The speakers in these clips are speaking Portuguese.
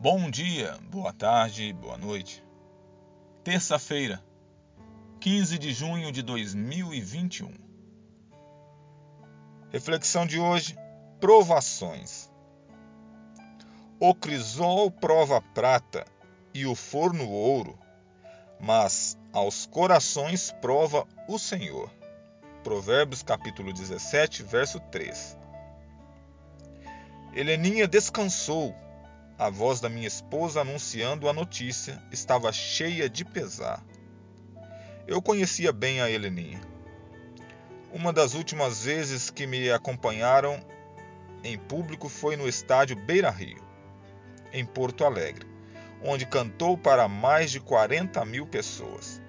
Bom dia, boa tarde, boa noite. Terça-feira, 15 de junho de 2021. Reflexão de hoje: provações. O crisol prova prata e o forno ouro, mas aos corações prova o Senhor. Provérbios capítulo 17, verso 3. Heleninha descansou a voz da minha esposa anunciando a notícia estava cheia de pesar. Eu conhecia bem a Heleninha. Uma das últimas vezes que me acompanharam em público foi no estádio Beira Rio, em Porto Alegre, onde cantou para mais de 40 mil pessoas.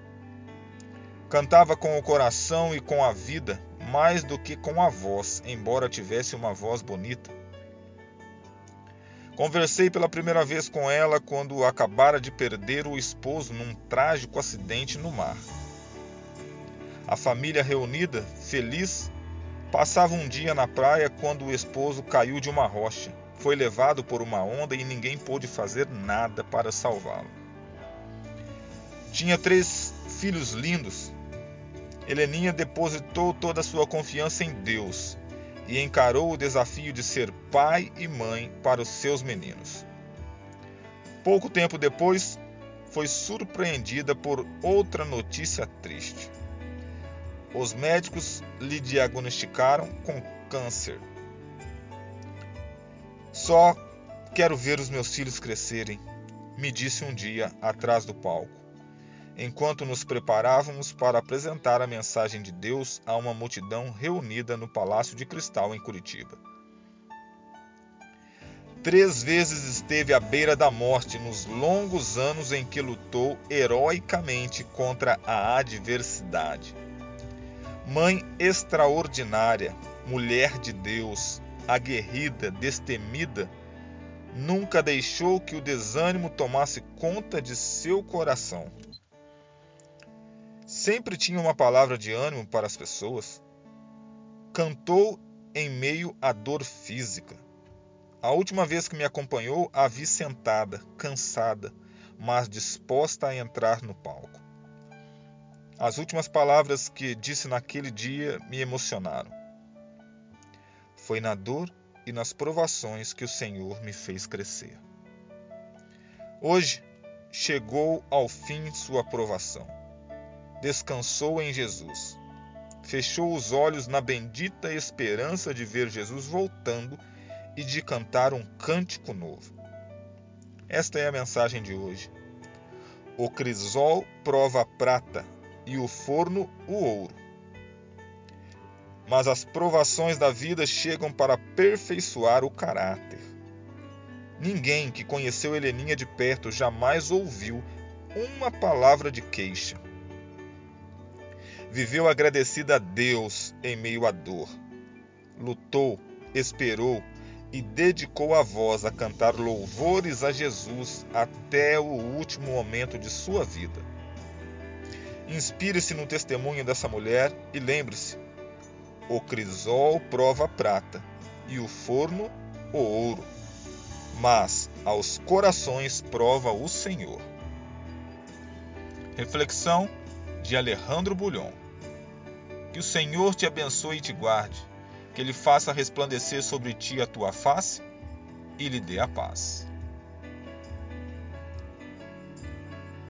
Cantava com o coração e com a vida, mais do que com a voz, embora tivesse uma voz bonita. Conversei pela primeira vez com ela quando acabara de perder o esposo num trágico acidente no mar. A família reunida, feliz, passava um dia na praia quando o esposo caiu de uma rocha. Foi levado por uma onda e ninguém pôde fazer nada para salvá-lo. Tinha três filhos lindos. Heleninha depositou toda a sua confiança em Deus e encarou o desafio de ser pai e mãe para os seus meninos. Pouco tempo depois, foi surpreendida por outra notícia triste. Os médicos lhe diagnosticaram com câncer. Só quero ver os meus filhos crescerem, me disse um dia atrás do palco enquanto nos preparávamos para apresentar a mensagem de Deus a uma multidão reunida no Palácio de Cristal, em Curitiba. Três vezes esteve à beira da morte nos longos anos em que lutou heroicamente contra a adversidade. Mãe extraordinária, mulher de Deus, aguerrida, destemida, nunca deixou que o desânimo tomasse conta de seu coração sempre tinha uma palavra de ânimo para as pessoas. Cantou em meio à dor física. A última vez que me acompanhou, a vi sentada, cansada, mas disposta a entrar no palco. As últimas palavras que disse naquele dia me emocionaram. Foi na dor e nas provações que o Senhor me fez crescer. Hoje chegou ao fim sua provação descansou em Jesus. Fechou os olhos na bendita esperança de ver Jesus voltando e de cantar um cântico novo. Esta é a mensagem de hoje. O crisol prova a prata e o forno o ouro. Mas as provações da vida chegam para aperfeiçoar o caráter. Ninguém que conheceu Heleninha de perto jamais ouviu uma palavra de queixa Viveu agradecida a Deus em meio à dor. Lutou, esperou e dedicou a voz a cantar louvores a Jesus até o último momento de sua vida. Inspire-se no testemunho dessa mulher e lembre-se: o crisol prova prata e o forno o ouro, mas aos corações prova o Senhor. Reflexão de Alejandro Bulhon. Que o Senhor te abençoe e te guarde, que Ele faça resplandecer sobre ti a tua face e lhe dê a paz.